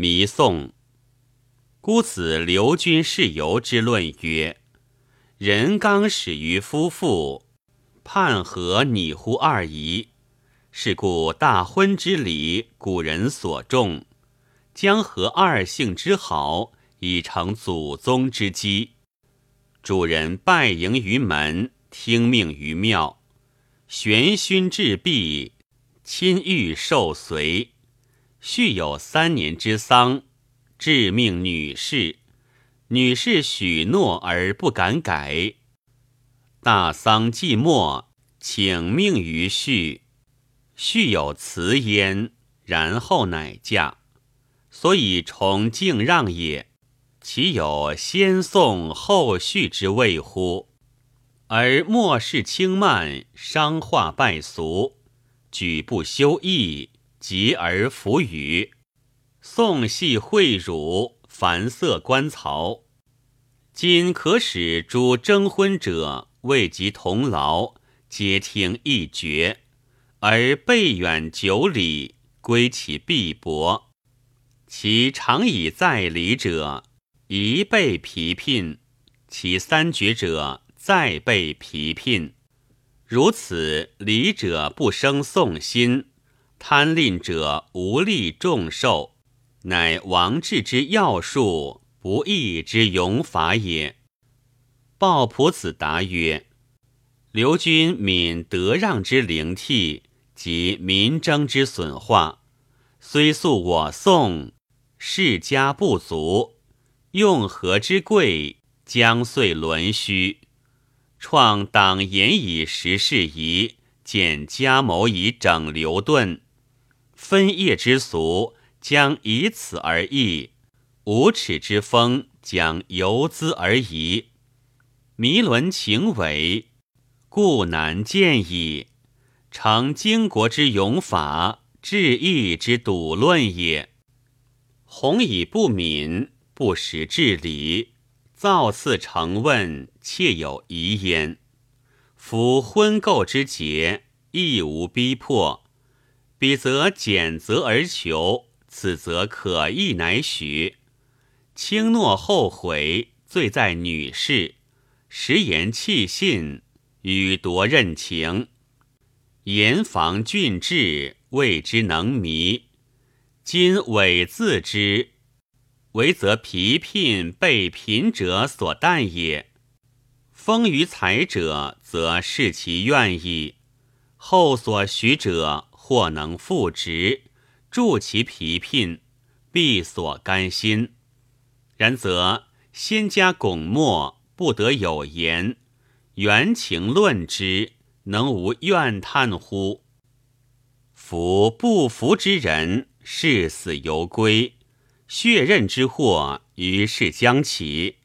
弥宋。孤子刘君事由之论曰：人刚始于夫妇，判何拟乎二仪？是故大婚之礼，古人所重，将和二姓之好，以成祖宗之基。主人拜迎于门，听命于庙，玄勋至毕，亲御受随。续有三年之丧，致命女士，女士许诺而不敢改。大丧既末，请命于婿。续有辞焉，然后乃嫁。所以崇敬让也，岂有先送后续之谓乎？而末世轻慢，伤化败俗，举不修义，极而弗语。宋系秽辱，凡色官曹。今可使诸征婚者未及同劳，皆听一绝。而备远九里，归其必薄；其常以在礼者，一备疲聘；其三绝者，再备疲聘。如此礼者不生送心，贪吝者无力众受，乃王治之要术，不义之勇法也。鲍仆子答曰：“刘君敏德让之灵替。”及民争之损化，虽素我宋世家不足，用何之贵，将遂沦虚。创党言以时事宜，见家谋以整流顿，分业之俗将以此而异，无耻之风将由兹而移，弥伦情伪，故难见矣。成经国之勇法，治义之笃论也。弘以不敏，不识治理，造次成问，切有疑焉。夫婚媾之节，亦无逼迫。彼则简则而求，此则可议乃许。轻诺后悔，罪在女士；食言弃信，与夺任情。严防峻志，谓之能迷。今伪自之，唯则疲聘被贫者所惮也。丰于财者，则视其愿意；后所许者，或能复职，助其疲聘，必所甘心。然则先加拱没，不得有言，原情论之。能无怨叹乎？夫不服之人，视死犹归；血刃之祸，于是将起。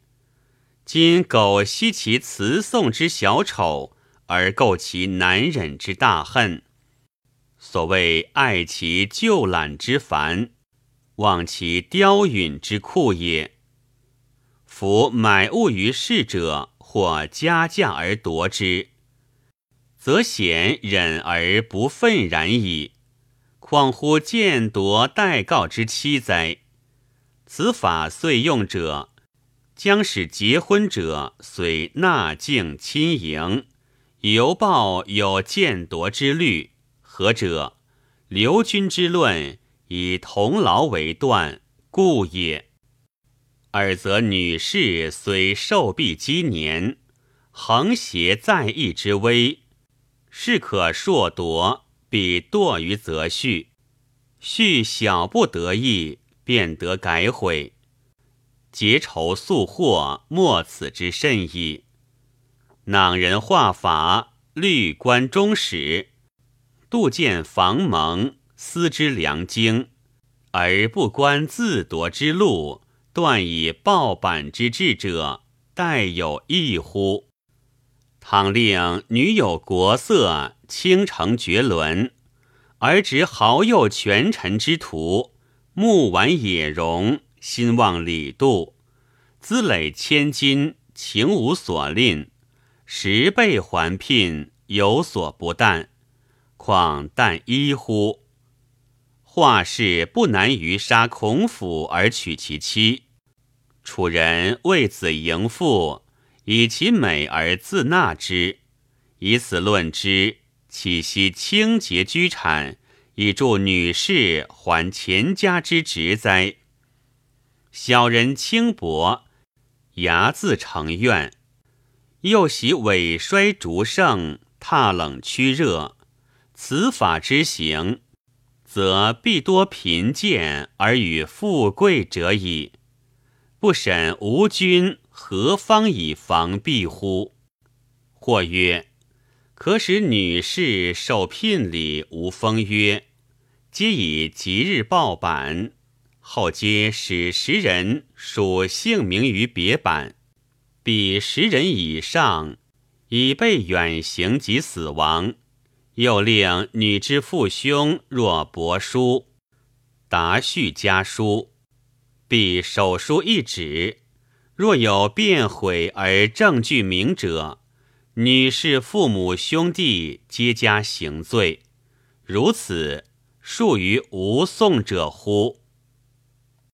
今苟惜其辞颂之小丑，而构其难忍之大恨。所谓爱其旧懒之烦，忘其雕允之酷也。夫买物于市者，或加价而夺之。则显忍而不愤然矣，况乎见夺待告之妻哉？此法遂用者，将使结婚者虽纳敬亲迎，犹报有见夺之虑。何者？刘君之论以同劳为断，故也。尔则女士虽受弊积年，横邪在意之危。是可硕夺，必堕于则序；序小不得意，便得改悔。结仇速祸，莫此之甚矣。囊人画法，律官终始，杜见房蒙，思之良经，而不观自夺之路，断以报板之志者，待有异乎？倘令女有国色，倾城绝伦，而执豪右权臣之徒，目玩野容，心望李杜，资累千金，情无所吝，十倍还聘，有所不惮，况但一乎？画氏不难于杀孔府而娶其妻，楚人为子迎父，以其美而自纳之，以此论之，岂惜清洁居产，以助女士还钱家之职哉？小人轻薄，睚自成怨，又喜尾衰逐盛，踏冷趋热，此法之行。则必多贫贱而与富贵者矣。不审吴君何方以防避乎？或曰：可使女士受聘礼无封约，皆以吉日报板，后皆使十人署姓名于别板，比十人以上，以备远行及死亡。又令女之父兄若帛书，答叙家书，必手书一纸。若有变毁而证据明者，女士父母兄弟皆加刑罪。如此，数于无讼者乎？